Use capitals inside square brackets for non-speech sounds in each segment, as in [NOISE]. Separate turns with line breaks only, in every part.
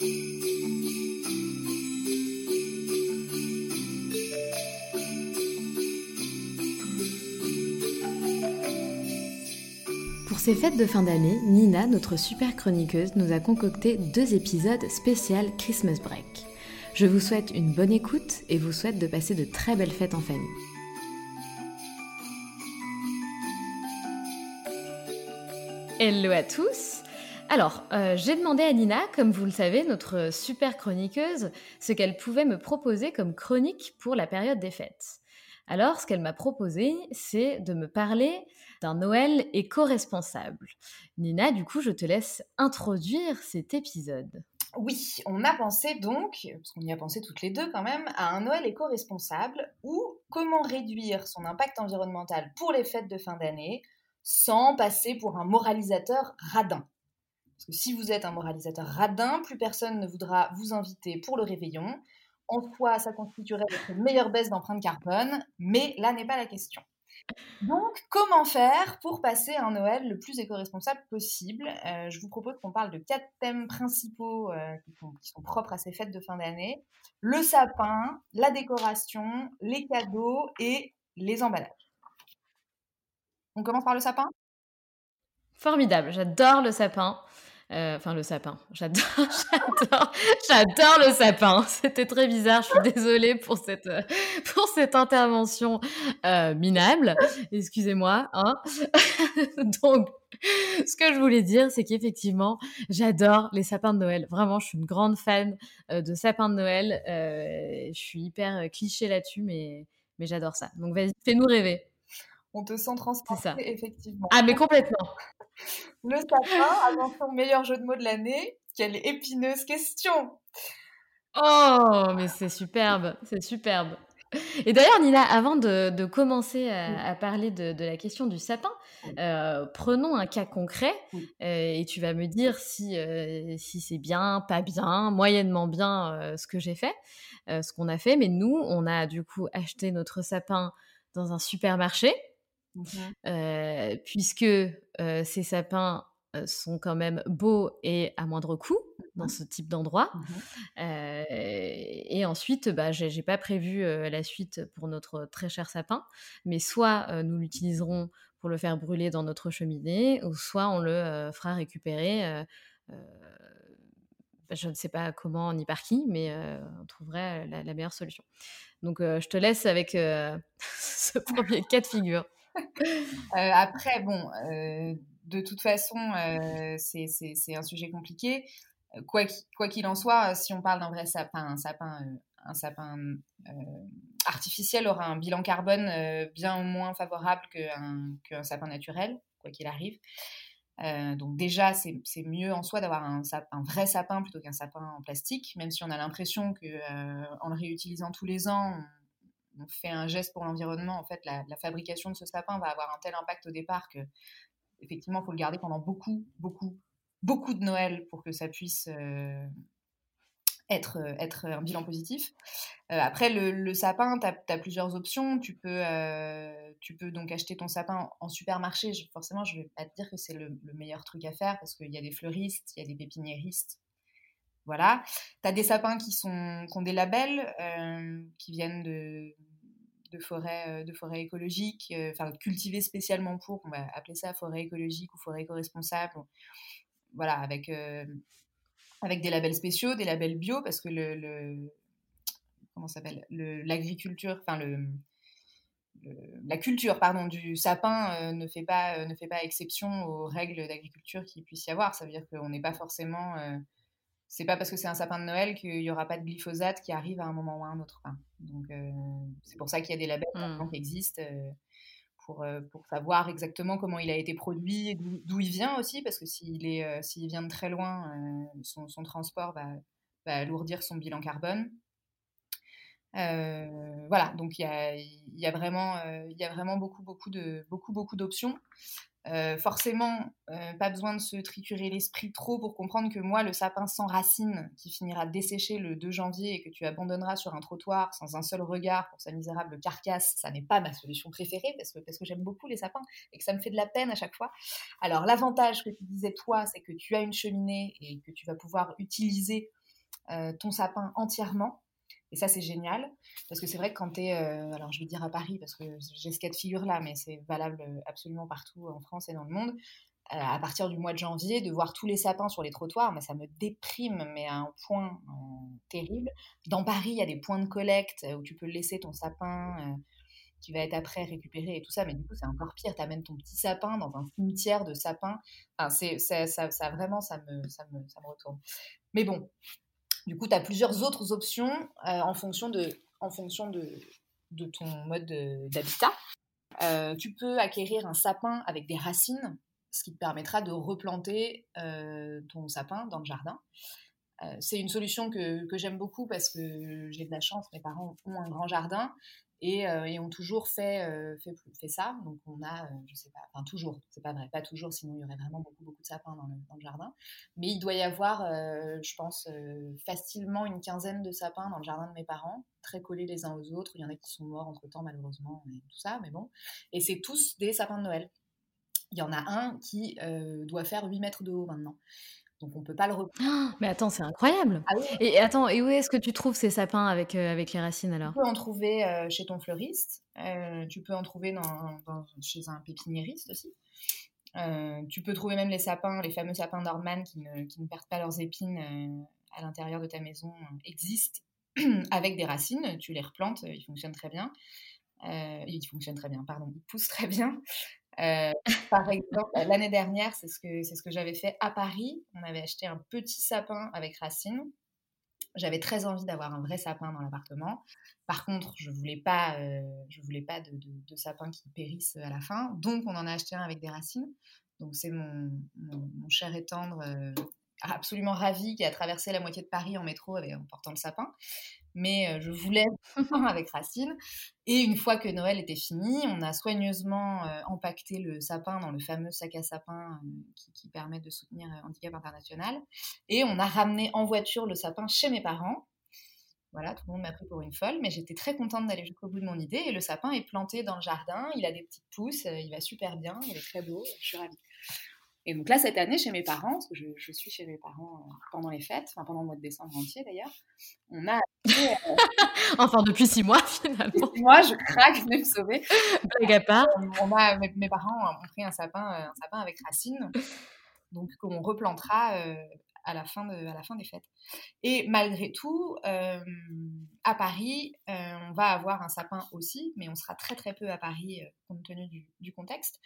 Pour ces fêtes de fin d'année, Nina, notre super chroniqueuse, nous a concocté deux épisodes spécial Christmas Break. Je vous souhaite une bonne écoute et vous souhaite de passer de très belles fêtes en famille. Hello à tous alors, euh, j'ai demandé à Nina, comme vous le savez, notre super chroniqueuse, ce qu'elle pouvait me proposer comme chronique pour la période des fêtes. Alors, ce qu'elle m'a proposé, c'est de me parler d'un Noël éco-responsable. Nina, du coup, je te laisse introduire cet épisode.
Oui, on a pensé donc, parce qu'on y a pensé toutes les deux quand même, à un Noël éco-responsable ou comment réduire son impact environnemental pour les fêtes de fin d'année sans passer pour un moralisateur radin. Parce que si vous êtes un moralisateur radin, plus personne ne voudra vous inviter pour le réveillon. En soi, ça constituerait votre meilleure baisse d'empreinte carbone, mais là n'est pas la question. Donc, comment faire pour passer un Noël le plus éco-responsable possible? Euh, Je vous propose qu'on parle de quatre thèmes principaux euh, qui, sont, propres à ces fêtes de fin d'année. Le sapin, la décoration, les cadeaux et les emballages. On commence par le sapin?
Formidable, j'adore le sapin. Euh, enfin, le sapin. J'adore, [LAUGHS] j'adore, j'adore le sapin. [LAUGHS] C'était très bizarre. Je suis désolée pour cette, euh, pour cette intervention euh, minable. Excusez-moi. Hein [LAUGHS] Donc, ce que je voulais dire, c'est qu'effectivement, j'adore les sapins de Noël. Vraiment, je suis une grande fan de sapins de Noël. je suis hyper cliché là-dessus, mais, mais j'adore ça. Donc, vas-y, fais-nous rêver.
On te sent transporté, effectivement.
Ah, mais complètement. [LAUGHS]
Le sapin, attention, meilleur jeu de mots de l'année. Quelle épineuse question
Oh, mais c'est superbe, c'est superbe. Et d'ailleurs, Nina, avant de, commencer à, parler de, la question du sapin, euh, prenons un cas concret euh, et tu vas me dire si, euh, si c'est bien, pas bien, moyennement bien ce que j'ai fait, ce qu'on a fait. Mais nous, on a du coup acheté notre sapin dans un supermarché. Mmh puisque ces sapins sont quand même beaux et à moindre coût dans mmh ce type d'endroit. Mmh et ensuite, bah, j'ai pas prévu la suite pour notre très cher sapin, mais soit nous l'utiliserons pour le faire brûler dans notre cheminée, ou soit on le fera récupérer. je ne sais pas comment ni par qui, mais on trouverait la, la, meilleure solution. Donc, je te laisse avec [LAUGHS] ce premier cas de figure.
Euh, après, bon, euh, de toute façon, euh, c'est un sujet compliqué. Quoi qu'il en soit, si on parle d'un vrai sapin, un sapin, un sapin artificiel aura un bilan carbone bien moins favorable qu'un sapin naturel, quoi qu'il arrive. donc déjà, c'est mieux en soi d'avoir un, un, vrai sapin plutôt qu'un sapin en plastique, même si on a l'impression qu'en le réutilisant tous les ans, on fait un geste pour l'environnement, en fait, la, fabrication de ce sapin va avoir un tel impact au départ que, effectivement, il faut le garder pendant beaucoup, beaucoup, beaucoup de Noël pour que ça puisse euh, être, euh, être un bilan positif. Euh, après, le, sapin, tu as, plusieurs options. Tu peux, tu donc acheter ton sapin en supermarché. forcément, je ne vais pas te dire que c'est le, meilleur truc à faire parce qu'il y a des fleuristes, il y a des pépiniéristes voilà. Tu as des sapins qui, sont, qui ont des labels, euh, qui viennent de, de forêts de forêt écologiques, euh, enfin cultivés spécialement pour, on va appeler ça forêt écologique ou forêt éco-responsable. Voilà, avec, euh, avec des labels spéciaux, des labels bio, parce que le, comment s'appelle? L'agriculture, enfin le, la culture pardon du sapin ne fait pas ne fait pas exception aux règles d'agriculture qu'il puisse y avoir. Ça veut dire qu'on n'est pas forcément c'est pas parce que c'est un sapin de Noël qu'il n'y aura pas de glyphosate qui arrive à un moment ou à un autre. Donc c'est pour ça qu'il y a des labels mmh. qui existent pour, pour savoir exactement comment il a été produit, d'où il vient aussi, parce que s'il est s'il vient de très loin, son, son, transport va, va alourdir son bilan carbone. Euh, voilà, donc il y a, vraiment, euh, y a vraiment beaucoup, beaucoup de, beaucoup, beaucoup d'options. Euh, forcément, pas besoin de se triturer l'esprit trop pour comprendre que moi, le sapin sans racines qui finira desséché le 2 janvier et que tu abandonneras sur un trottoir sans un seul regard pour sa misérable carcasse, ça n'est pas ma solution préférée parce que, parce que j'aime beaucoup les sapins et que ça me fait de la peine à chaque fois. Alors, l'avantage que tu disais toi, c'est que tu as une cheminée et que tu vas pouvoir utiliser ton sapin entièrement. Et ça, c'est génial, parce que c'est vrai que quand tu es, euh, alors je vais dire à Paris, parce que j'ai ce cas de figure-là, mais c'est valable euh, absolument partout en France et dans le monde, euh, à partir du mois de janvier, de voir tous les sapins sur les trottoirs, ça me déprime, mais à un point terrible. Dans Paris, il y a des points de collecte où tu peux laisser ton sapin qui va être après récupéré et tout ça, mais du coup, c'est encore pire. Tu amènes ton petit sapin dans un cimetière de sapins. Enfin, c'est, ça, ça, vraiment, ça me, ça, me, ça me retourne. Mais bon, du coup, tu as plusieurs autres options euh, en fonction de, en ton mode d'habitat. Euh, tu peux acquérir un sapin avec des racines, ce qui te permettra de replanter euh, ton sapin dans le jardin. c'est une solution que j'aime beaucoup parce que j'ai de la chance, mes parents ont un grand jardin euh, et, ont toujours fait, euh, fait, ça. Donc on a, euh, je sais pas, enfin toujours, c'est pas vrai, pas toujours, sinon il y aurait vraiment beaucoup, beaucoup de sapins dans le, jardin. Mais il doit y avoir, je pense, facilement une quinzaine de sapins dans le jardin de mes parents, très collés les uns aux autres. Il y en a qui sont morts entre temps, malheureusement, et tout ça, mais bon. Et c'est tous des sapins de Noël. Il y en a un qui doit faire 8 mètres de haut maintenant. Donc on peut pas le
reprendre. mais attends, c'est incroyable. Ah et attends, et où est-ce que tu trouves ces sapins avec, euh, avec les racines alors
Tu peux en trouver euh, chez ton fleuriste. Euh, tu peux en trouver dans, chez un pépiniériste aussi. tu peux trouver même les sapins, les fameux sapins Norman qui ne, qui ne perdent pas leurs épines à l'intérieur de ta maison existent [CLEARS THROAT] avec des racines. Tu les replantes, ils fonctionnent très bien. ils fonctionnent très bien, pardon, ils poussent très bien. Euh, [LAUGHS] par exemple, l'année dernière, c'est ce que, ce que j'avais fait à Paris. On avait acheté un petit sapin avec racines. J'avais très envie d'avoir un vrai sapin dans l'appartement. Par contre, je voulais pas, euh, je voulais pas de, de, sapin qui périsse à la fin. Donc, on en a acheté un avec des racines. Donc, c'est mon, mon, cher et tendre euh, absolument ravi qui a traversé la moitié de Paris en métro en portant le sapin mais je voulais [LAUGHS] avec Racine. Et une fois que Noël était fini, on a soigneusement empaqueté le sapin dans le fameux sac à sapin qui, permet de soutenir Handicap International. Et on a ramené en voiture le sapin chez mes parents. Voilà, tout le monde m'a pris pour une folle, mais j'étais très contente d'aller jusqu'au bout de mon idée. Et le sapin est planté dans le jardin, il a des petites pousses, il va super bien, il est très beau, je suis ravie. Et donc là, cette année, chez mes parents, parce que je, suis chez mes parents euh, pendant les fêtes, enfin pendant le mois de décembre entier d'ailleurs, on a...
Euh, [LAUGHS] enfin, depuis six mois finalement.
Six mois, je craque, venez me sauver.
Blague à part.
On a, mes, parents ont pris un sapin, euh, un sapin avec racines, donc qu'on replantera à, la fin de, à la fin des fêtes. Et malgré tout, à Paris, on va avoir un sapin aussi, mais on sera très très peu à Paris compte tenu du, du contexte.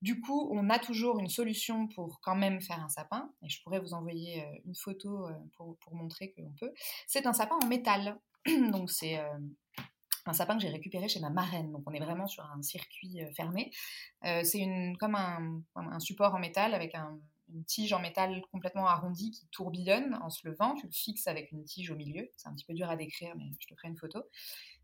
Du coup, on a toujours une solution pour quand même faire un sapin, et je pourrais vous envoyer euh, une photo euh, pour, montrer que l'on peut. C'est un sapin en métal, [CLEARS THROAT] donc c'est euh, un sapin que j'ai récupéré chez ma marraine, donc on est vraiment sur un circuit fermé. c'est comme un, support en métal avec une tige en métal complètement arrondie qui tourbillonne en se levant. Tu le fixes avec une tige au milieu. C'est un petit peu dur à décrire, mais je te ferai une photo.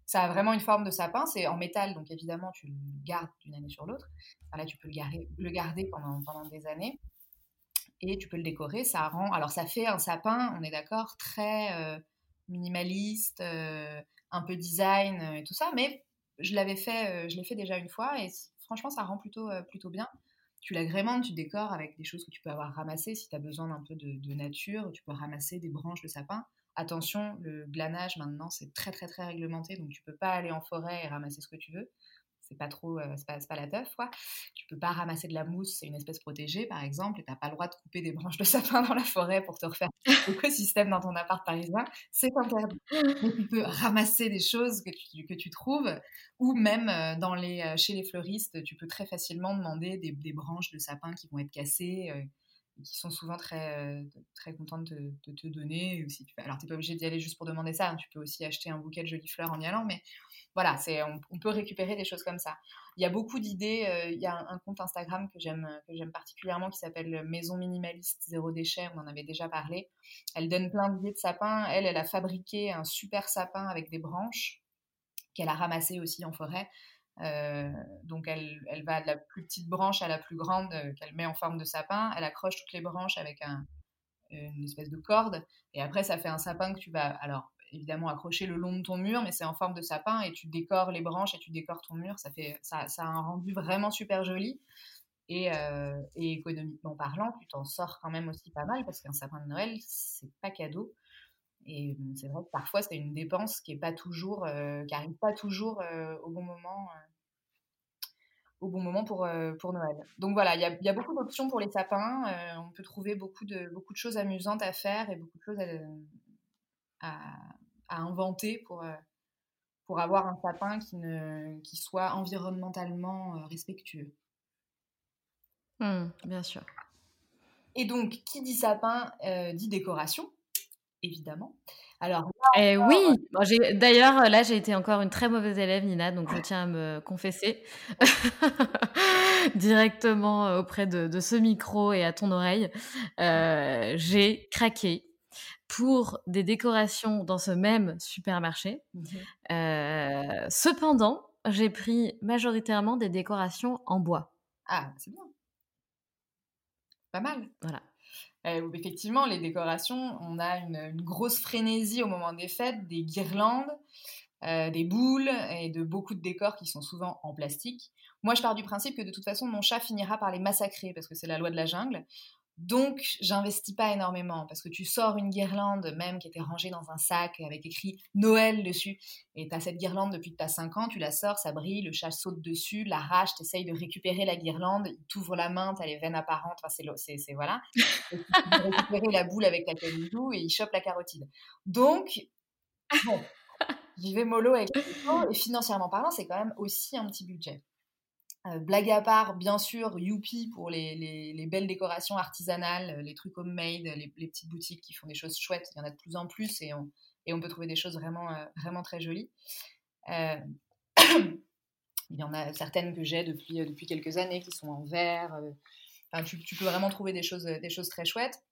Ça a vraiment une forme de sapin, c'est en métal, donc évidemment tu le gardes d'une année sur l'autre. là, tu peux le garder, pendant, des années et tu peux le décorer. Ça rend, alors ça fait un sapin, on est d'accord, très euh, minimaliste, euh, un peu design euh, et tout ça, mais je l'avais fait, je l'ai fait déjà une fois et franchement ça rend plutôt, plutôt bien. Tu l'agrémentes, tu décores avec des choses que tu peux avoir ramassées si tu as besoin d'un peu de nature, tu peux ramasser des branches de sapin Attention, le glanage maintenant c'est très très très réglementé, donc tu peux pas aller en forêt et ramasser ce que tu veux. c'est pas trop, euh, c'est pas, pas, la teuf, quoi. Tu peux pas ramasser de la mousse, c'est une espèce protégée, par exemple, et t'as pas le droit de couper des branches de [LAUGHS] sapin dans la forêt pour te refaire l'écosystème dans ton appart parisien, c'est interdit. Mais tu peux ramasser des choses que tu, que tu trouves, ou même euh, dans les, euh, chez les fleuristes, tu peux très facilement demander des, des branches de sapin qui vont être cassées, qui sont souvent très, très contentes de, te donner. Si tu, alors, tu n'es pas obligé d'y aller juste pour demander ça, hein, tu peux aussi acheter un bouquet de jolies fleurs en y allant, mais voilà, c'est, on, peut récupérer des choses comme ça. Il y a beaucoup d'idées. Euh, il y a un, compte Instagram que j'aime, que j'aime particulièrement qui s'appelle Maison Minimaliste Zéro Déchet. On en avait déjà parlé. Elle donne plein d'idées de sapins. Elle, elle a fabriqué un super sapin avec des branches qu'elle a ramassé aussi en forêt. Euh, donc elle, elle, va de la plus petite branche à la plus grande euh, qu'elle met en forme de sapin. Elle accroche toutes les branches avec un, une espèce de corde. Et après, ça fait un sapin que tu vas... Alors, évidemment accroché le long de ton mur, mais c'est en forme de sapin et tu décores les branches et tu décores ton mur. Ça, fait, ça, ça a un rendu vraiment super joli. Et, euh, et économiquement parlant, tu t'en sors quand même aussi pas mal parce qu'un sapin de Noël, c'est pas cadeau. Et c'est vrai que parfois, c'est une dépense qui est pas toujours, euh, qui arrive pas toujours euh, au bon moment. au bon moment pour, pour Noël. Donc voilà, il y a, y a, beaucoup d'options pour les sapins. on peut trouver beaucoup de, beaucoup de choses amusantes à faire et beaucoup de choses à, à inventer pour, euh, pour avoir un sapin qui, ne, qui soit environnementalement euh, respectueux.
Mmh, bien sûr.
Et donc, qui dit sapin euh, dit décoration, évidemment.
Alors, eh oui, d'ailleurs, là, j'ai été encore une très mauvaise élève, Nina, donc je tiens à me confesser [LAUGHS] directement auprès de, de, ce micro et à ton oreille. j'ai craqué pour des décorations dans ce même supermarché. Mmh euh, cependant, j'ai pris majoritairement des décorations en bois.
Ah, c'est bien. Pas mal.
Voilà.
Euh, effectivement, les décorations, on a une, grosse frénésie au moment des fêtes, des guirlandes, euh, des boules et de beaucoup de décors qui sont souvent en plastique. Moi, je pars du principe que de toute façon, mon chat finira par les massacrer parce que c'est la loi de la jungle. Donc, j'investis pas énormément parce que tu sors une guirlande même qui était rangée dans un sac avec écrit Noël dessus et tu as cette guirlande depuis que tu as 5 ans, tu la sors, ça brille, le chat saute dessus, l'arrache, tu essayes de récupérer la guirlande, il t'ouvre la main, tu as les veines apparentes, enfin c'est, voilà. [LAUGHS] Et tu récupérer la boule avec laquelle il joue et il chope la carotide. Donc, bon, j'y vais mollo avec et financièrement parlant, c'est quand même aussi un petit budget. Euh, blague à part, bien sûr, Youpi pour les, les, belles décorations artisanales, euh, les trucs homemade, les, petites boutiques qui font des choses chouettes. Il y en a de plus en plus et on, et on peut trouver des choses vraiment, euh, vraiment très jolies. [COUGHS] il y en a certaines que j'ai depuis, depuis quelques années qui sont en verre. Tu, tu, peux vraiment trouver des choses, des choses très chouettes.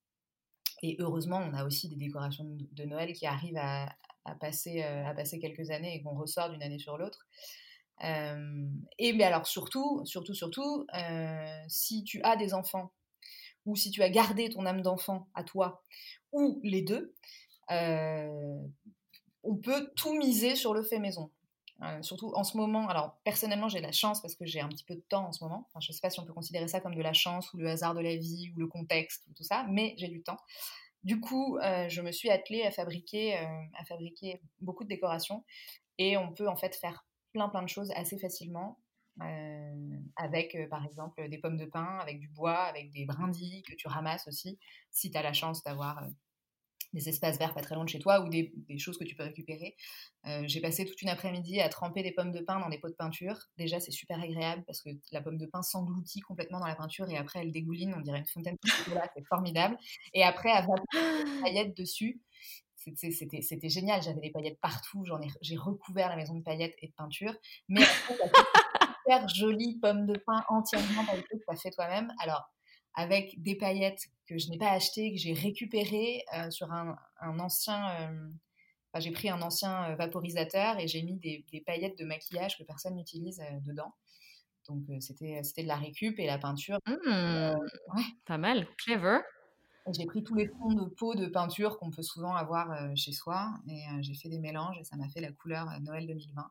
Et heureusement, on a aussi des décorations de Noël qui arrivent à passer, à passer quelques années et qu'on ressort d'une année sur l'autre. Et mais alors surtout, surtout, surtout, si tu as des enfants ou si tu as gardé ton âme d'enfant à toi ou les deux, on peut tout miser sur le fait maison. surtout en ce moment, alors personnellement j'ai la chance parce que j'ai un petit peu de temps en ce moment. je ne sais pas si on peut considérer ça comme de la chance ou le hasard de la vie ou le contexte ou tout ça, mais j'ai du temps. Du coup, je me suis attelée à fabriquer, à fabriquer beaucoup de décorations et on peut en fait faire plein plein de choses assez facilement. Euh, avec euh, par exemple des pommes de pin, avec du bois, avec des brindilles que tu ramasses aussi, si tu as la chance d'avoir euh, des espaces verts pas très loin de chez toi ou des, des choses que tu peux récupérer. J'ai passé toute une après-midi à tremper des pommes de pin dans des pots de peinture. Déjà, c'est super agréable parce que la pomme de pin s'engloutit complètement dans la peinture et après, elle dégouline, on dirait une fontaine de chocolat, c'est formidable. Et après, avoir des paillettes dessus, c'était génial, j'avais des paillettes partout, j'en ai, j'ai recouvert la maison de paillettes et de peinture. Mais [LAUGHS] super jolie pomme de pain entièrement que tu as fait toi-même. Alors, avec des paillettes que je n'ai pas achetées, que j'ai récupérées euh, sur un, un ancien. Euh, j'ai pris un ancien euh, vaporisateur et j'ai mis des, des, paillettes de maquillage que personne n'utilise dedans. Donc, c'était de la récup et la peinture.
Mmh. Pas mal, clever.
J'ai pris tous les fonds de peau de peinture qu'on peut souvent avoir euh, chez soi et euh, j'ai fait des mélanges et ça m'a fait la couleur euh, Noël 2020.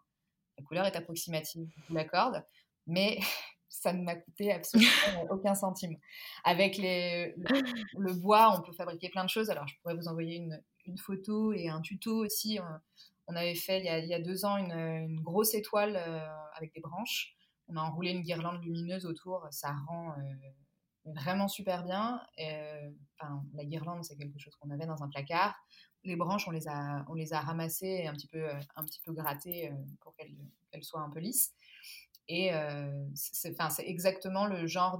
La couleur est approximative, je vous l'accorde, mais [LAUGHS] ça ne m'a coûté absolument aucun centime. Avec le, bois, on peut fabriquer plein de choses. Alors, je pourrais vous envoyer une photo et un tuto aussi On avait fait il y a, deux ans une, grosse étoile avec des branches. On a enroulé une guirlande lumineuse autour. Ça rend vraiment super bien. la guirlande, c'est quelque chose qu'on avait dans un placard. Les branches, on les a, on les a ramassées et un petit peu, un petit peu grattées pour qu'elles soient un peu lisses. Et c'est exactement le genre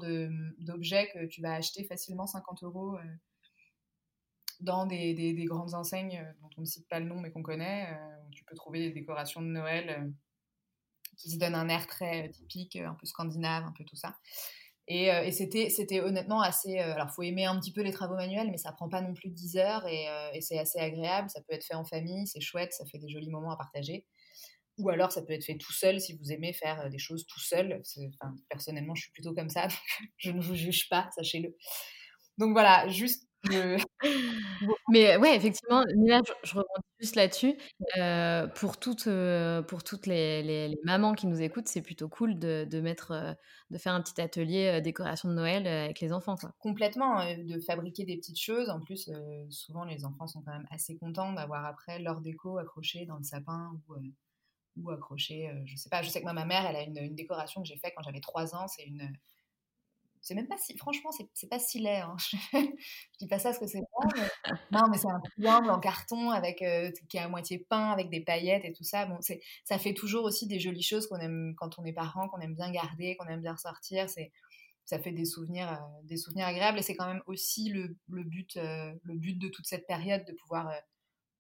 d'objet que tu vas acheter facilement 50 euros dans des, des, grandes enseignes dont on ne cite pas le nom mais qu'on connaît. tu peux trouver des décorations de Noël qui se donnent un air très typique, un peu scandinave, un peu tout ça. Et, et c'était honnêtement assez. alors, il faut aimer un petit peu les travaux manuels, mais ça prend pas non plus 10 heures et, et c'est assez agréable. Ça peut être fait en famille, c'est chouette, ça fait des jolis moments à partager. Ou alors, ça peut être fait tout seul si vous aimez faire des choses tout seul. Personnellement, je suis plutôt comme ça, [LAUGHS] je ne vous juge pas, sachez-le. Donc voilà, juste [LAUGHS]
Mais ouais, effectivement, Nina, je, je rebondis juste là-dessus. pour toutes, pour toutes les, les, mamans qui nous écoutent, c'est plutôt cool de, de mettre, de faire un petit atelier décoration de Noël avec les enfants. Quoi.
Complètement, de fabriquer des petites choses. En plus, souvent, les enfants sont quand même assez contents d'avoir après leur déco accrochée dans le sapin ou ou accroché, euh, je sais pas, je sais que moi, ma mère, elle a une, décoration que j'ai faite quand j'avais 3 ans, c'est une... C'est même pas si, franchement, c'est pas si laid. Hein. [LAUGHS] je dis pas ça parce que c'est mais... non, mais c'est un triangle en carton avec euh, qui est à moitié peint avec des paillettes et tout ça. Bon, c'est, ça fait toujours aussi des jolies choses qu'on aime quand on est parent, qu'on aime bien garder, qu'on aime bien ressortir. C'est, ça fait des souvenirs, euh, des souvenirs agréables et c'est quand même aussi le, le but, le but de toute cette période de pouvoir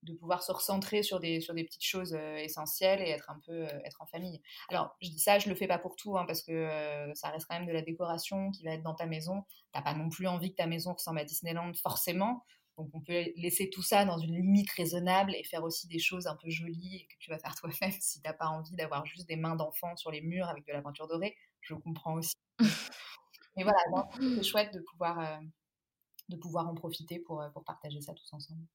de pouvoir se recentrer sur des, sur des petites choses euh, essentielles et être un peu euh, être en famille. Alors, je dis ça, je le fais pas pour tout, hein, parce que euh, ça reste quand même de la décoration qui va être dans ta maison. T'as pas non plus envie que ta maison ressemble à Disneyland, forcément. Donc, on peut laisser tout ça dans une limite raisonnable et faire aussi des choses un peu jolies et que tu vas faire toi-même [LAUGHS] si t'as pas envie d'avoir juste des mains d'enfant sur les murs avec de la peinture dorée. Je comprends aussi. [LAUGHS] Mais voilà, c'est chouette de pouvoir, de pouvoir en profiter pour, pour partager ça tous ensemble.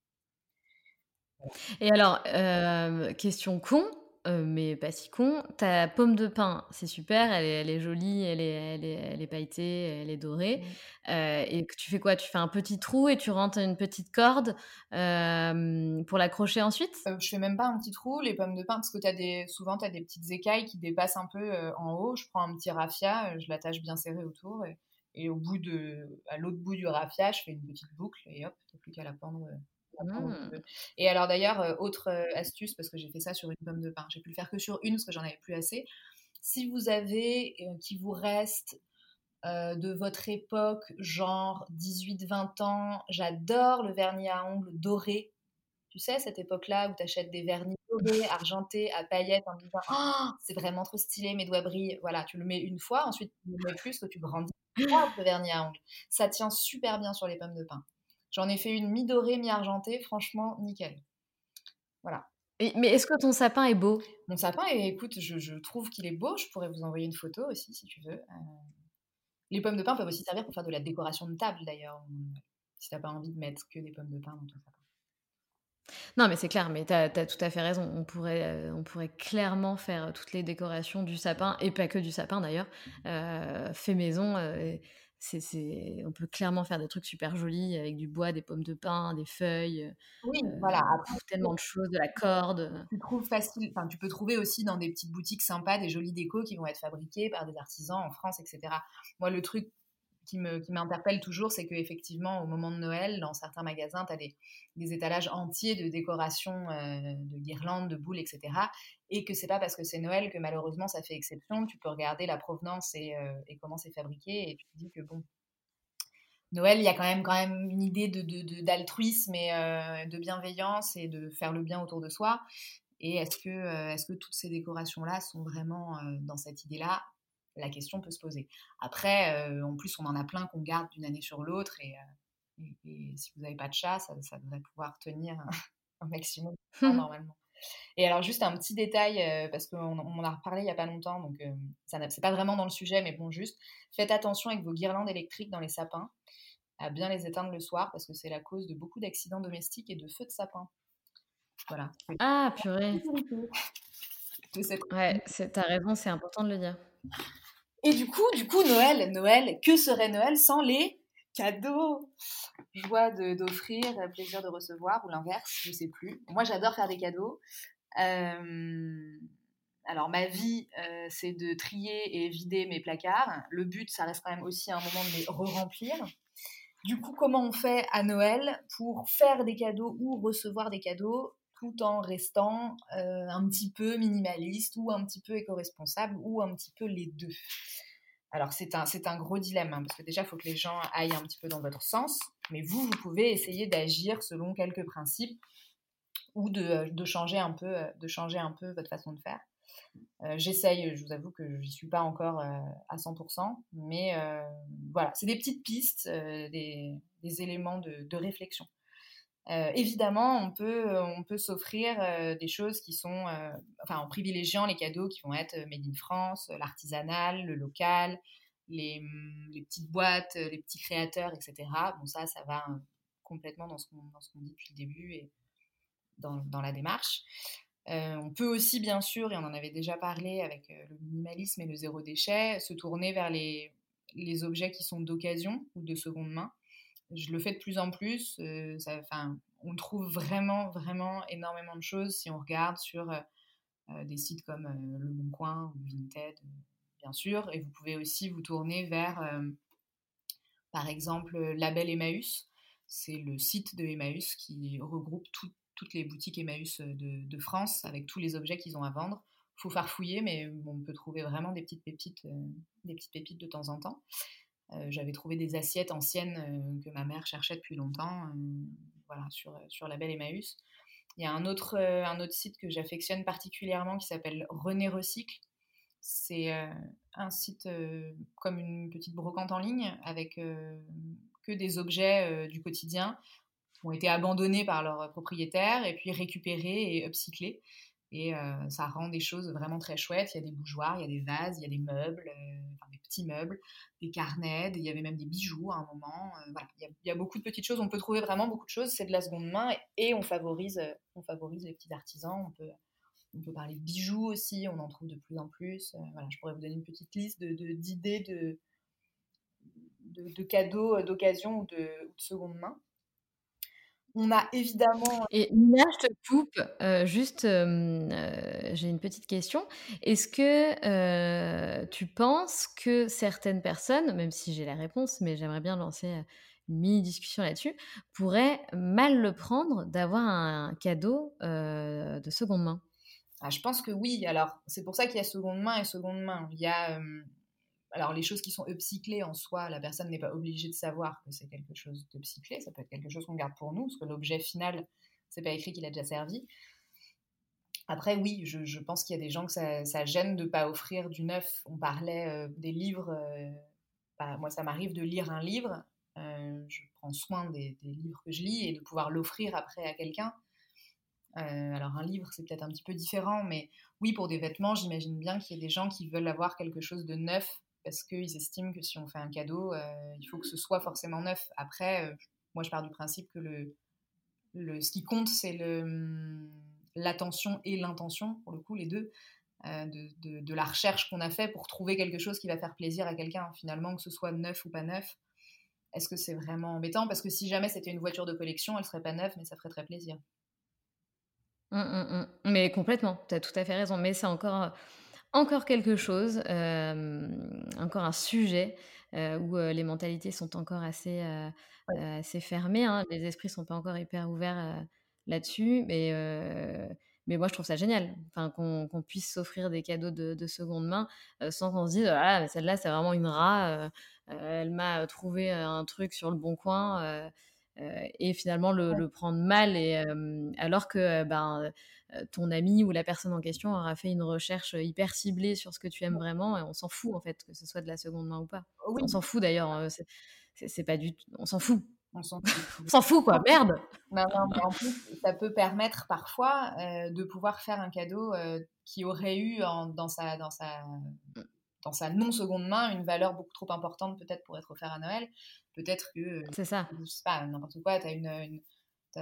Et alors, euh, question con, euh, mais pas si con, ta pomme de pin, c'est super, elle est, elle est jolie, elle est, elle, est, elle est pailletée, elle est dorée. Euh, et tu fais quoi? Tu fais un petit trou et tu rentres une petite corde pour l'accrocher ensuite?
Je fais même pas un petit trou, les pommes de pin, parce que as des, souvent tu as des petites écailles qui dépassent un peu en haut. Je prends un petit raffia, je l'attache bien serré autour. Et, au bout de, à l'autre bout du raffia, je fais une petite boucle et hop, t'as plus qu'à la pendre Mmh. Et alors d'ailleurs, euh, autre euh, astuce, parce que j'ai fait ça sur une pomme de pain, j'ai pu le faire que sur une parce que j'en avais plus assez. Si vous avez, euh, qui vous reste de votre époque, genre 18-20 ans, j'adore le vernis à ongles doré. Tu sais, cette époque-là où tu achètes des vernis dorés, [LAUGHS] argentés, à paillettes, en disant oh, [GASPS] c'est vraiment trop stylé, mes doigts brillent. Voilà, tu le mets une fois, ensuite tu le mets plus, que tu grandis le vernis à ongles. Ça tient super bien sur les pommes de pain. J'en ai fait une mi-dorée, mi-argentée, franchement, nickel. Voilà.
mais est-ce que ton sapin est beau?
Mon sapin, écoute, je, trouve qu'il est beau. Je pourrais vous envoyer une photo aussi, si tu veux. Euh, les pommes de pin peuvent aussi servir pour faire de la décoration de table, d'ailleurs. Si t'as pas envie de mettre que des pommes de pin dans ton sapin.
Non, mais c'est clair, mais tu as, tout à fait raison. On pourrait, euh, on pourrait clairement faire toutes les décorations du sapin, et pas que du sapin d'ailleurs, euh, fait maison c'est, on peut clairement faire des trucs super jolis avec du bois, des pommes de pin, des feuilles.
Oui, euh, voilà.
tellement de choses, de la corde.
Tu trouves facile. Enfin, tu peux trouver aussi dans des petites boutiques sympas des jolis décos qui vont être fabriqués par des artisans en France, etc. Moi, le truc qui m'interpelle toujours, c'est qu'effectivement, au moment de Noël, dans certains magasins, tu as des, étalages entiers de décorations, euh, de guirlandes, de boules, etc. Et que c'est pas parce que c'est Noël que malheureusement ça fait exception. Tu peux regarder la provenance et, euh, et comment c'est fabriqué et tu te dis que bon, Noël, il y a quand même, quand même une idée d'altruisme de, de, et euh, de bienveillance et de faire le bien autour de soi. Et est-ce que, est-ce que toutes ces décorations-là sont vraiment dans cette idée-là? La question peut se poser. Après, euh, en plus, on en a plein qu'on garde d'une année sur l'autre et, euh, si vous n'avez pas de chat, ça, devrait pouvoir tenir [LAUGHS] un, maximum [LAUGHS] normalement. Et alors, juste un petit détail, euh, parce qu'on on en a reparlé il n'y a pas longtemps, donc ça c'est pas vraiment dans le sujet, mais bon, juste, faites attention avec vos guirlandes électriques dans les sapins, à bien les éteindre le soir, parce que c'est la cause de beaucoup d'accidents domestiques et de feux de sapin. Voilà.
Ah, purée. [LAUGHS] Ouais, t'as raison, c'est important de le dire.
Et du coup, du coup, Noël, Noël, que serait Noël sans les cadeaux? Joie d'offrir, plaisir de recevoir, ou l'inverse, je sais plus. Moi, j'adore faire des cadeaux. alors ma vie, c'est de trier et vider mes placards. Le but, ça reste quand même aussi un moment de les re-remplir. Du coup, comment on fait à Noël pour faire des cadeaux ou recevoir des cadeaux? Tout en restant un petit peu minimaliste ou un petit peu éco-responsable ou un petit peu les deux alors c'est un, c'est un gros dilemme, hein, parce que déjà, il faut que les gens aillent un petit peu dans votre sens, mais vous, vous pouvez essayer d'agir selon quelques principes ou de, de, changer, un peu, de changer un peu votre façon de faire. Euh, j'essaye, je vous avoue que je n'y suis pas encore euh, à 100%, mais euh, voilà, c'est des petites pistes, des, des, éléments de réflexion. Euh, évidemment, on peut, euh, on peut s'offrir euh, des choses qui sont, enfin, en privilégiant les cadeaux qui vont être made in France, l'artisanal, le local, les, les, petites boîtes, les petits créateurs, etc. Bon, ça, ça va complètement dans ce qu'on qu dit depuis le début et dans, dans la démarche. on peut aussi, bien sûr, et on en avait déjà parlé avec le minimalisme et le zéro déchet, se tourner vers les, les objets qui sont d'occasion ou de seconde main je le fais de plus en plus. Euh, on trouve vraiment, vraiment énormément de choses si on regarde sur euh, euh, des sites comme Le Bon Coin ou Vinted, bien sûr. Et vous pouvez aussi vous tourner vers, par exemple, Label Emmaüs. C'est le site de Emmaüs qui regroupe toutes les boutiques Emmaüs de, France avec tous les objets qu'ils ont à vendre. Il faut farfouiller, mais on peut trouver vraiment des petites pépites de temps en temps. Euh, j'avais trouvé des assiettes anciennes euh, que ma mère cherchait depuis longtemps, euh, voilà, sur, sur la belle Emmaüs. Il y a un autre, un autre site que j'affectionne particulièrement qui s'appelle René Recycle. C'est un site comme une petite brocante en ligne avec que des objets du quotidien ont été abandonnés par leurs propriétaires et puis récupérés et upcyclés. Et ça rend des choses vraiment très chouettes. Il y a des bougeoirs, il y a des vases, il y a des meubles, petits meubles, des carnets, il y avait même des bijoux à un moment. voilà, il y, a, beaucoup de petites choses. On peut trouver vraiment beaucoup de choses. C'est de la seconde main et, on, favorise, on favorise les petits artisans. On peut, on peut parler de bijoux aussi. On en trouve de plus en plus. voilà, je pourrais vous donner une petite liste d'idées de, de, de, cadeaux d'occasion ou de seconde main. On a évidemment.
Et Nina, je te coupe. Euh, juste, euh, j'ai une petite question. Est-ce que euh, tu penses que certaines personnes, même si j'ai la réponse, mais j'aimerais bien lancer une mini discussion là-dessus, pourraient mal le prendre d'avoir un cadeau de seconde main?
Ah, Je pense que oui. Alors, c'est pour ça qu'il y a seconde main et seconde main. Il y a alors les choses qui sont upcyclées en soi, la personne n'est pas obligée de savoir que c'est quelque chose d'upcyclé, ça peut être quelque chose qu'on garde pour nous, parce que l'objet final, c'est pas écrit qu'il a déjà servi. Après, oui, je, pense qu'il y a des gens que ça, gêne de ne pas offrir du neuf. On parlait euh, des livres. Euh, bah, moi, ça m'arrive de lire un livre. Euh, je prends soin des, livres que je lis et de pouvoir l'offrir après à quelqu'un. alors, un livre, c'est peut-être un petit peu différent, mais oui, pour des vêtements, j'imagine bien qu'il y a des gens qui veulent avoir quelque chose de neuf parce qu'ils estiment que si on fait un cadeau, euh, il faut que ce soit forcément neuf. Après, euh, moi, je pars du principe que le, ce qui compte, c'est hum, l'attention et l'intention, pour le coup, les deux, euh, de, la recherche qu'on a fait pour trouver quelque chose qui va faire plaisir à quelqu'un, finalement, que ce soit neuf ou pas neuf. Est-ce que c'est vraiment embêtant? Parce que si jamais c'était une voiture de collection, elle serait pas neuve, mais ça ferait très plaisir.
Mmh, mmh. Mais complètement, tu as tout à fait raison. Mais c'est encore encore quelque chose, euh, encore un sujet euh, où euh, les mentalités sont encore assez, assez fermées. Hein. Les esprits sont pas encore hyper ouverts là-dessus. Mais, mais moi, je trouve ça génial enfin, qu'on puisse s'offrir des cadeaux de, seconde main sans qu'on se dise ah, celle-là, c'est vraiment une rat. elle m'a trouvé un truc sur le bon coin. Et finalement le, le, prendre mal et alors que ben euh, ton ami ou la personne en question aura fait une recherche hyper ciblée sur ce que tu aimes vraiment et on s'en fout en fait que ce soit de la seconde main ou pas. On s'en fout d'ailleurs, c'est pas du on s'en fout. On s'en [LAUGHS] fout. fout. quoi, merde.
en plus, [LAUGHS] ça peut permettre parfois euh, de pouvoir faire un cadeau euh, qui aurait eu dans sa dans sa mmh. dans sa non seconde main une valeur beaucoup trop importante peut-être pour être offert à Noël. Peut-être que
c'est ça.
Je sais pas n'importe quoi. Tu as une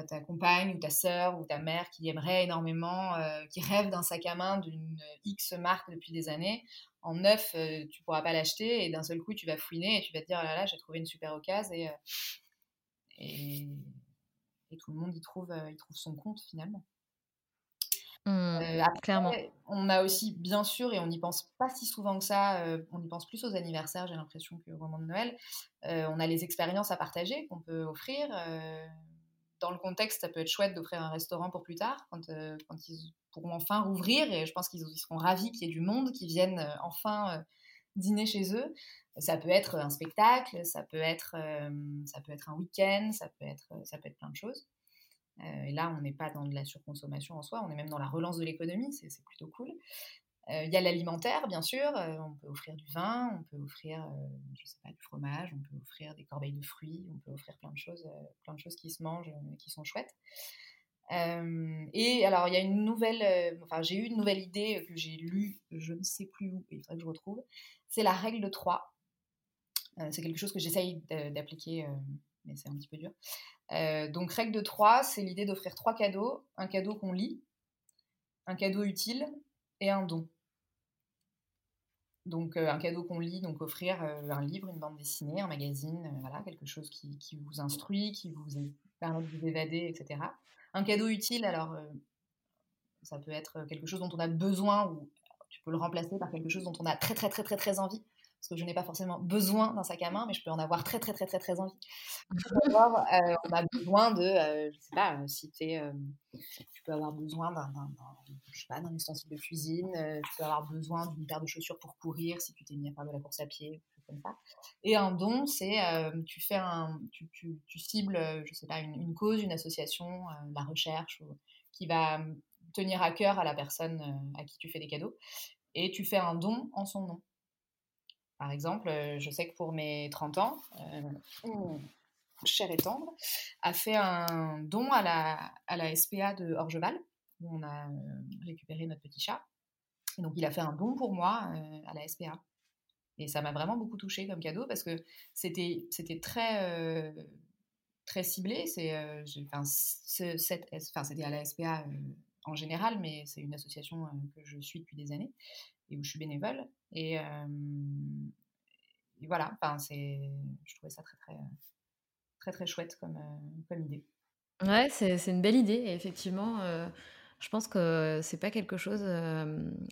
ta, compagne ou ta sœur ou ta mère qui aimerait énormément, euh, qui [LAUGHS] rêve d'un sac à main d'une X marque depuis des années. En neuf, euh, tu pourras pas l'acheter et d'un seul coup, tu vas fouiner et tu vas te dire, oh là là, j'ai trouvé une super occasion et, et, et, tout le monde y trouve, y trouve son compte finalement. Mmh, après, clairement. on a aussi, bien sûr, et on n'y pense pas si souvent que ça, on y pense plus aux anniversaires, j'ai l'impression, qu'au moment de Noël, on a les expériences à partager qu'on peut offrir. dans le contexte, ça peut être chouette d'offrir un restaurant pour plus tard, quand, quand ils pourront enfin rouvrir, et je pense qu'ils seront ravis qu'il y ait du monde qui vienne enfin dîner chez eux. Ça peut être un spectacle, ça peut être, ça peut être un week-end, ça peut être, ça peut être plein de choses. Et là, on n'est pas dans de la surconsommation en soi, on est même dans la relance de l'économie, c'est plutôt cool. Il y a l'alimentaire, bien sûr. on peut offrir du vin, on peut offrir, je sais pas, du fromage, on peut offrir des corbeilles de fruits, on peut offrir plein de choses, plein de choses qui se mangent, qui sont chouettes. et alors, il y a une nouvelle, enfin, j'ai eu une nouvelle idée que j'ai lue, je ne sais plus où, il faudrait que je retrouve. C'est la règle de 3. c'est quelque chose que j'essaye d'appliquer, mais c'est un petit peu dur. donc, règle de 3, c'est l'idée d'offrir trois cadeaux un cadeau qu'on lit, un cadeau utile et un don. Donc un cadeau qu'on lit, donc offrir un livre, une bande dessinée, un magazine, voilà, quelque chose qui, vous instruit, qui vous permet de vous évader, etc. Un cadeau utile, alors ça peut être quelque chose dont on a besoin ou tu peux le remplacer par quelque chose dont on a très très très très très envie parce que je n'ai pas forcément besoin d'un sac à main, mais je peux en avoir très, très, très, très, très envie. [LAUGHS] Euh, on a besoin de, euh, je sais pas, euh, si tu peux avoir besoin d'un ustensile de cuisine, tu peux avoir besoin d'une paire de chaussures pour courir si tu t'es mis à faire de la course à pied, comme ça. Et un don, c'est tu fais un, tu, tu, tu, cibles, je sais pas, une, une cause, une association, la recherche, qui va tenir à cœur à la personne à qui tu fais des cadeaux, et tu fais un don en son nom. Par exemple, euh, je sais que pour mes 30 ans, euh, cher et tendre, a fait un don à la, à la SPA de Orgeval, où on a euh, récupéré notre petit chat. Donc, il a fait un don pour moi euh, à la SPA. Et ça m'a vraiment beaucoup touché comme cadeau parce que c'était très, très ciblé. C'était à la SPA en général, mais c'est une association que je suis depuis des années et où je suis bénévole. Et, voilà, enfin, c'est, je trouvais ça très, très, très, très chouette comme, comme idée.
Ouais, c'est, c'est une belle idée. Et effectivement, je pense que c'est pas quelque chose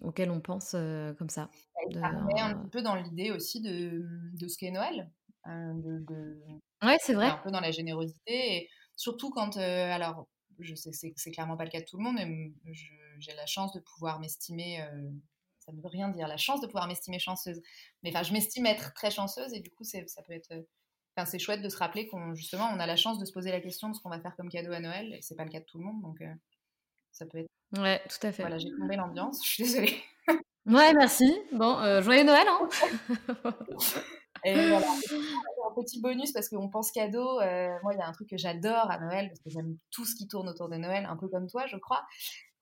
auquel on pense comme ça.
Ça de, un petit peu dans l'idée aussi de, de ce qu'est Noël. Hein, de, de,
ouais, c'est vrai.
Un peu dans la générosité. Et surtout quand, alors, je sais, c'est, c'est clairement pas le cas de tout le monde, mais j'ai la chance de pouvoir m'estimer ça ne veut rien dire, la chance de pouvoir m'estimer chanceuse. Mais enfin, je m'estime être très chanceuse et du coup, ça peut être. Euh, enfin, c'est chouette de se rappeler qu'on justement, on a la chance de se poser la question de ce qu'on va faire comme cadeau à Noël. Et c'est pas le cas de tout le monde, donc euh, ça peut être.
Ouais, tout à fait.
Voilà, j'ai tombé l'ambiance. Je suis désolée.
ouais, merci. Bon, euh, joyeux Noël. Hein [LAUGHS]
et voilà. Un petit bonus parce qu'on pense cadeau. moi, il y a un truc que j'adore à Noël parce que j'aime tout ce qui tourne autour de Noël, un peu comme toi, je crois.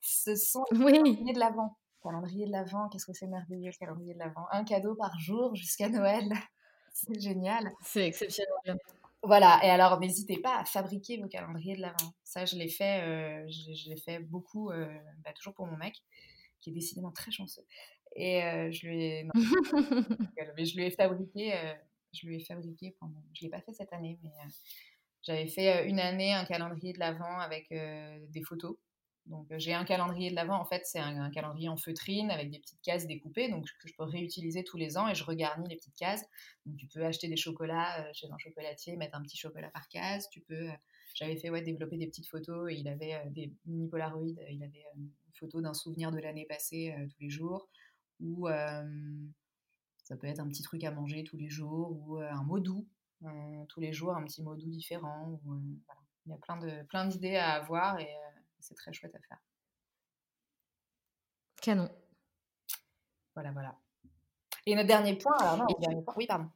Ce sont les oui. de l'avant. Calendrier de l'Avent, qu'est-ce que c'est merveilleux, calendrier de l'Avent. Un cadeau par jour jusqu'à Noël. [LAUGHS] c'est génial.
C'est exceptionnel.
Voilà, et alors n'hésitez pas à fabriquer vos calendriers de l'Avent. Ça, je l'ai fait, euh, je, l'ai fait beaucoup, euh, bah, toujours pour mon mec, qui est décidément très chanceux. Et euh, je lui ai, mais je lui ai fabriqué, je lui ai fabriqué pendant, je l'ai pas fait cette année, mais j'avais fait une année un calendrier de l'Avent avec des photos donc j'ai un calendrier de l'avant, en fait c'est un, calendrier en feutrine avec des petites cases découpées, donc que je peux réutiliser tous les ans et je regarnis les petites cases. Tu peux acheter des chocolats chez un chocolatier, mettre un petit chocolat par case. Tu peux, j'avais fait ouais développer des petites photos et il avait des mini polaroids, il avait une photo d'un souvenir de l'année passée tous les jours, ou ça peut être un petit truc à manger tous les jours, ou un mot doux tous les jours, un petit mot doux différent. Il y a plein de plein d'idées à avoir et c'est très chouette à faire.
Canon.
Voilà, voilà. Et notre dernier point, alors non, dernier point, oui, pardon.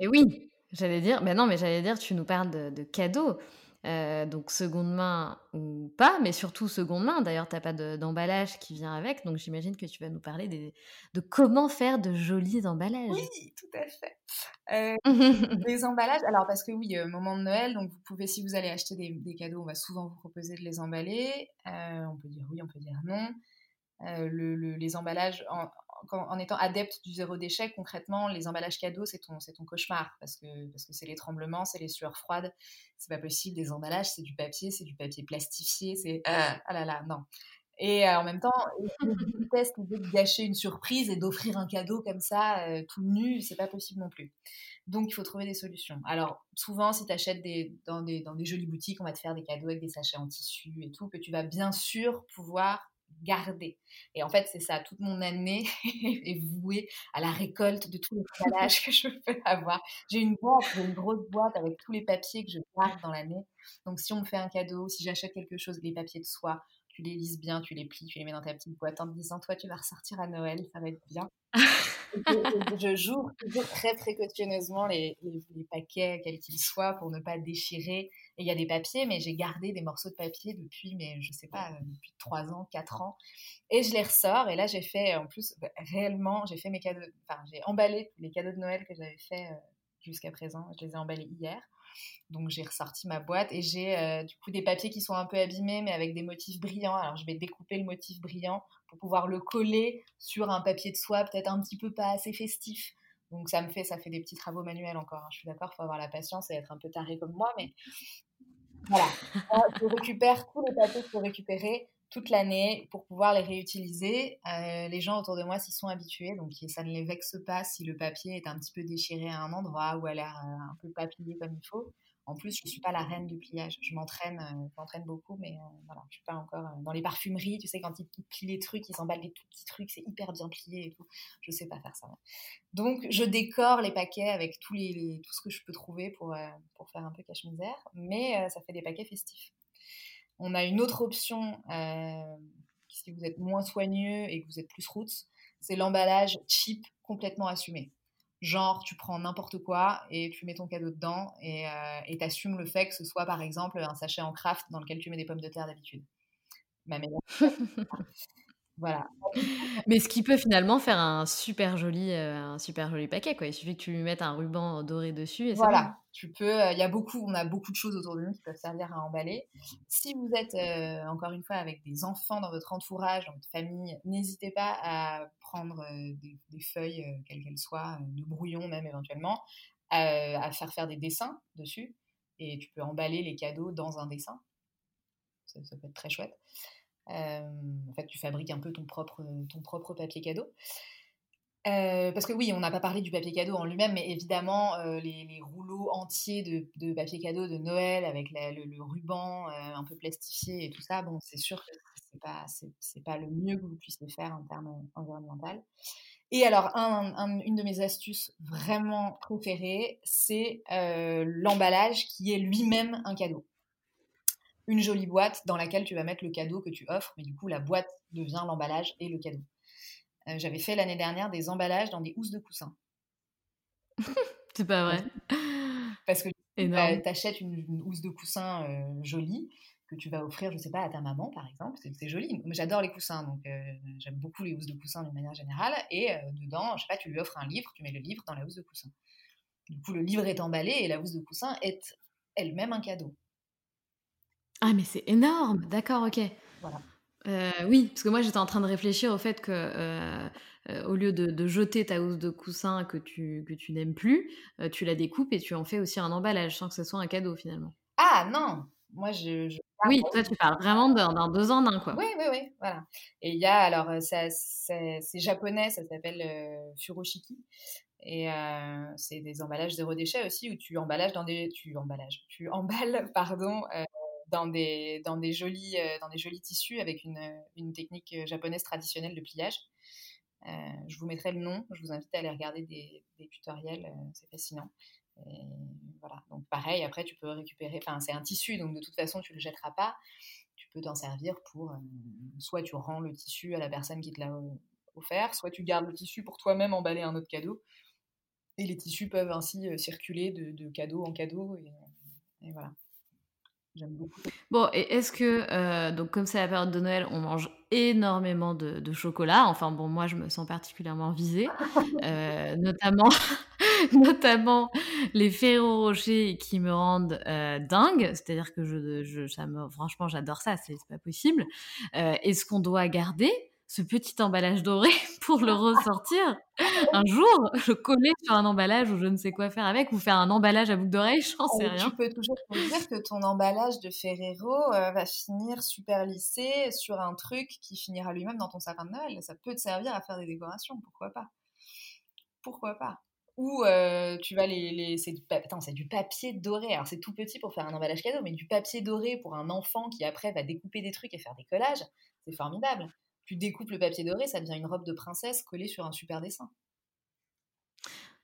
Et oui, j'allais dire, mais non, mais j'allais dire, tu nous parles de cadeaux. Euh, donc seconde main ou pas, mais surtout seconde main. D'ailleurs, tu n'as pas d'emballage qui vient avec, donc j'imagine que tu vas nous parler de comment faire de jolis emballages.
Oui, tout à fait. Euh, [LAUGHS] les emballages, alors parce que oui, euh, moment de Noël, donc vous pouvez, si vous allez acheter des, cadeaux, on va souvent vous proposer de les emballer. on peut dire oui, on peut dire non. Les emballages, en, en étant adepte du zéro déchet, concrètement, les emballages cadeaux, c'est ton, ton cauchemar parce que parce que c'est les tremblements, c'est les sueurs froides, c'est pas possible. Des emballages, c'est du papier, c'est du papier plastifié, c'est ah, ah là là, non. Et en même temps, [LAUGHS] je déteste de gâcher une surprise et d'offrir un cadeau comme ça, tout nu, c'est pas possible non plus. Donc, il faut trouver des solutions. Alors, souvent, si tu achètes des, dans, des, dans des jolies boutiques, on va te faire des cadeaux avec des sachets en tissu et tout, que tu vas bien sûr pouvoir garder. Et en fait, c'est ça, toute mon année [LAUGHS] est vouée à la récolte de tous les emballages que je peux avoir. J'ai une boîte, une grosse boîte avec tous les papiers que je garde dans l'année. Donc, si on me fait un cadeau, si j'achète quelque chose, les papiers de soie, tu les lises bien, tu les plies, tu les mets dans ta petite boîte en te disant, toi, tu vas ressortir à Noël, ça va être bien. Je, joue toujours très précautionneusement les, les, paquets, quels qu'ils soient, pour ne pas déchirer. Et il y a des papiers, mais j'ai gardé des morceaux de papier depuis, mais je sais pas, depuis 3 ans, 4 ans. Et je les ressors. Et là, j'ai fait, en plus, bah, réellement, j'ai fait mes cadeaux, enfin, j'ai emballé les cadeaux de Noël que j'avais fait euh, jusqu'à présent. Je les ai emballés hier. Donc j'ai ressorti ma boîte et j'ai euh, du coup des papiers qui sont un peu abîmés mais avec des motifs brillants. Alors je vais découper le motif brillant pour pouvoir le coller sur un papier de soie peut-être un petit peu pas assez festif. Donc ça me fait ça fait des petits travaux manuels encore. Hein. Je suis d'accord, il faut avoir la patience et être un peu taré comme moi, mais voilà. je récupère tous les papiers je peux récupérer toute l'année pour pouvoir les réutiliser. Euh, les gens autour de moi s'y sont habitués, donc ça ne les vexe pas si le papier est un petit peu déchiré à un endroit ou a l'air euh, un peu pas plié comme il faut. En plus, je ne suis pas la reine du pliage. Je m'entraîne, euh, m'entraîne beaucoup, mais voilà, je suis pas encore dans les parfumeries. Tu sais, quand ils, plient les trucs, ils emballent des tout petits trucs, c'est hyper bien plié et tout. Je sais pas faire ça. Donc, je décore les paquets avec tout ce que je peux trouver pour, pour faire un peu cache-misère, mais ça fait des paquets festifs. On a une autre option, euh, si vous êtes moins soigneux et que vous êtes plus roots, c'est l'emballage cheap complètement assumé. Genre, tu prends n'importe quoi et tu mets ton cadeau dedans et euh, t'assumes le fait que ce soit par exemple un sachet en craft dans lequel tu mets des pommes de terre d'habitude. Ma. [LAUGHS] Voilà.
Mais ce qui peut finalement faire un super joli, euh, un super joli paquet, quoi. Il suffit que tu lui mettes un ruban doré dessus et
voilà. Tu peux. Euh, il y a beaucoup, on a beaucoup de choses autour de nous qui peuvent servir à emballer. Si vous êtes euh, encore une fois avec des enfants dans votre entourage, dans votre famille, n'hésitez pas à prendre des, feuilles, quelles qu'elles soient, de brouillon même éventuellement, à faire faire des dessins dessus. Et tu peux emballer les cadeaux dans un dessin. ça peut être très chouette. Euh, en fait, tu fabriques un peu ton propre, ton propre papier cadeau. Euh, parce que oui, on n'a pas parlé du papier cadeau en lui-même, mais évidemment, euh, les, rouleaux entiers de, papier cadeau de Noël avec le, ruban un peu plastifié et tout ça, bon, c'est sûr que c'est pas, c'est, pas le mieux que vous puissiez faire en termes environnemental. Et alors, une de mes astuces vraiment préférées, c'est l'emballage qui est lui-même un cadeau une jolie boîte dans laquelle tu vas mettre le cadeau que tu offres, mais du coup, la boîte devient l'emballage et le cadeau. Euh, j'avais fait l'année dernière des emballages dans des housses de coussins. [LAUGHS]
C'est pas vrai.
Parce que tu achètes une, housse de coussin euh, jolie que tu vas offrir, je sais pas, à ta maman, par exemple. C'est joli. J'adore les coussins, donc euh, j'aime beaucoup les housses de coussin d'une manière générale. Et dedans, je sais pas, tu lui offres un livre, tu mets le livre dans la housse de coussin. Du coup, le livre est emballé et la housse de coussin est elle-même un cadeau.
Ah, mais c'est énorme! D'accord, OK. Voilà. Euh, oui, parce que moi j'étais en train de réfléchir au fait que euh, euh, au lieu de, jeter ta housse de coussin que tu, que tu n'aimes plus, tu la découpes et tu en fais aussi un emballage sans que ce soit un cadeau finalement.
Ah non! Moi je.
Oui, toi tu parles vraiment d'un deux ans d'un quoi.
Oui, oui, oui, voilà. Et il y a alors c'est japonais, ça s'appelle furoshiki. Et c'est des emballages zéro déchet aussi où tu emballages dans des tu emballages tu emballes [LAUGHS] pardon dans des, dans des, jolis, euh, dans des jolis tissus avec une, technique euh, japonaise traditionnelle de pliage. Euh, je vous mettrai le nom, je vous invite à aller regarder des, tutoriels, c'est fascinant. Voilà, donc pareil, après tu peux récupérer, c'est un tissu, donc de toute façon tu le jetteras pas. Tu peux t'en servir pour, soit tu rends le tissu à la personne qui te l'a offert, soit tu gardes le tissu pour toi-même emballer un autre cadeau. Et les tissus peuvent ainsi circuler de cadeau en cadeau. et voilà. J'aime beaucoup.
Bon, et est-ce que, euh, donc comme c'est la période de Noël, on mange énormément de, chocolat. Enfin bon, moi je me sens particulièrement visée, [LAUGHS] euh, notamment, [LAUGHS] notamment les Ferrero Rocher qui me rendent euh, dingue. C'est-à-dire que je, je ça me, franchement, j'adore ça, c'est pas possible. Est-ce qu'on doit garder ce petit emballage doré [LAUGHS] pour le [LAUGHS] ressortir un jour, le coller sur un emballage ou je ne sais quoi faire avec, ou faire un emballage à boucle d'oreille, [LAUGHS] j'en sais rien.
Tu peux toujours te dire que ton emballage de Ferrero euh, va finir super lissé sur un truc qui finira lui-même dans ton sapin de Noël. Ça peut te servir à faire des décorations, pourquoi pas? Pourquoi pas? Ou euh, tu vas les, les c'est du, c'est du papier doré. Alors c'est tout petit pour faire un emballage cadeau, mais du papier doré pour un enfant qui après va découper des trucs et faire des collages, c'est formidable. Tu découpes le papier doré, ça devient une robe de princesse collée sur un super dessin.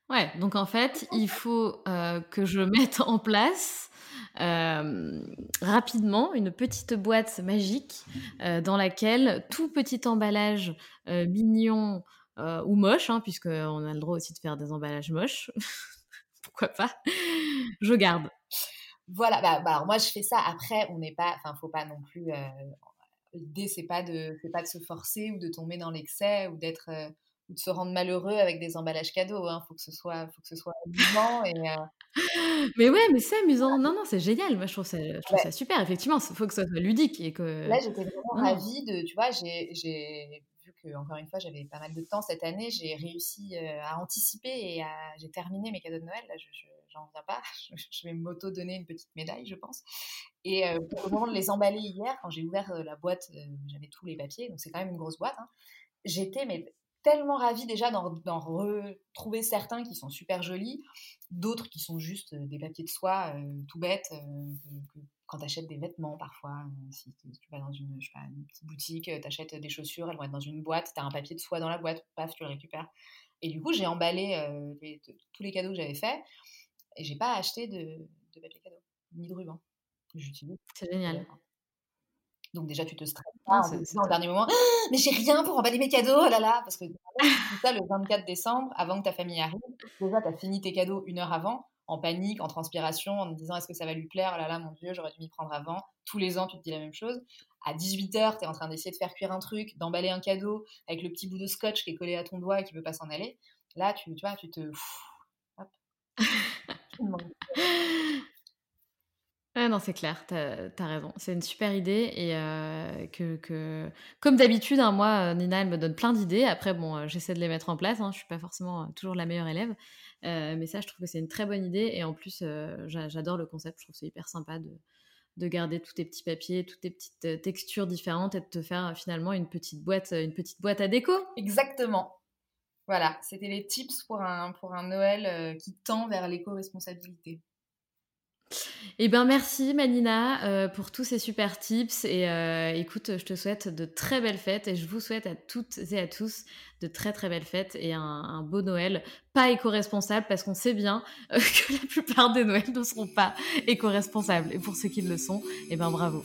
Ouais, donc en fait, il faut euh, que je [LAUGHS] mette en place euh, rapidement une petite boîte magique dans laquelle tout petit emballage mignon euh, ou moche, hein, puisqu'on a le droit aussi de faire des emballages moches. [LAUGHS] Pourquoi pas? Je garde.
Voilà, bah, bah moi je fais ça. Après, on n'est pas, enfin, faut pas non plus. Euh, l'idée c'est pas de, c'est pas de se forcer ou de tomber dans l'excès ou d'être euh, ou de se rendre malheureux avec des emballages cadeaux. Hein. Faut que ce soit, faut que ce soit amusant et. [LAUGHS]
Mais ouais, mais c'est amusant. Non, non, c'est génial. Moi, je trouve ça, je trouve ça super. Effectivement, il faut que ça soit ludique et que.
Là, j'étais vraiment ravie de, tu vois, j'ai encore une fois j'avais pas mal de temps cette année, j'ai réussi euh, à anticiper et j'ai terminé mes cadeaux de Noël. Là, je, j'en reviens pas. [LAUGHS] Je, vais m'auto donner une petite médaille, je pense. Et euh, au moment de les emballer hier, quand j'ai ouvert euh, la boîte, j'avais tous les papiers, donc c'est quand même une grosse boîte. Hein. J'étais mais tellement ravie déjà d'en retrouver certains qui sont super jolis, d'autres qui sont juste des papiers de soie tout bêtes quand tu achètes des vêtements parfois, euh, si tu vas dans une, petite boutique, euh, tu achètes des chaussures, elles vont être dans une boîte, tu as un papier de soie dans la boîte, paf, tu le récupères. Et du coup, j'ai emballé euh, tous les cadeaux que j'avais faits et j'ai pas acheté de, papier cadeau, ni de ruban.
J'utilise. C'est génial.
Donc déjà, tu te stresses pas en, dernier moment, «Ah, mais j'ai rien pour emballer mes cadeaux, oh là là, parce que ça le 24 décembre, avant que ta famille arrive, déjà, tu as fini tes cadeaux une heure avant, en panique, en transpiration, en te disant est-ce que ça va lui plaire? Oh Là là, mon Dieu, j'aurais dû m'y prendre avant. Tous les ans, tu te dis la même chose. À 18h, tu es en train d'essayer de faire cuire un truc, d'emballer un cadeau avec le petit bout de scotch qui est collé à ton doigt et qui ne veut pas s'en aller. Là, tu, tu vois, tu te. Hop.
Ah non, c'est clair, t'as as raison. C'est une super idée et euh, que, que, comme d'habitude, hein, moi, Nina, elle me donne plein d'idées. Après, bon, euh, j'essaie de les mettre en place. Hein. Je suis pas forcément euh, toujours la meilleure élève, mais ça, je trouve que c'est une très bonne idée et en plus, j'adore le concept. Je trouve c'est hyper sympa de, de garder tous tes petits papiers, toutes tes petites textures différentes et de te faire finalement une petite boîte, une petite boîte à déco.
Exactement. Voilà, c'était les tips pour un, pour un Noël qui tend vers l'éco-responsabilité.
Eh bien, merci Manina euh, pour tous ces super tips. Et euh, écoute, je te souhaite de très belles fêtes et je vous souhaite à toutes et à tous de très très belles fêtes et un, beau Noël. Pas éco-responsable parce qu'on sait bien euh, que la plupart des Noëls ne seront pas éco-responsables. Et pour ceux qui le sont, eh bien bravo.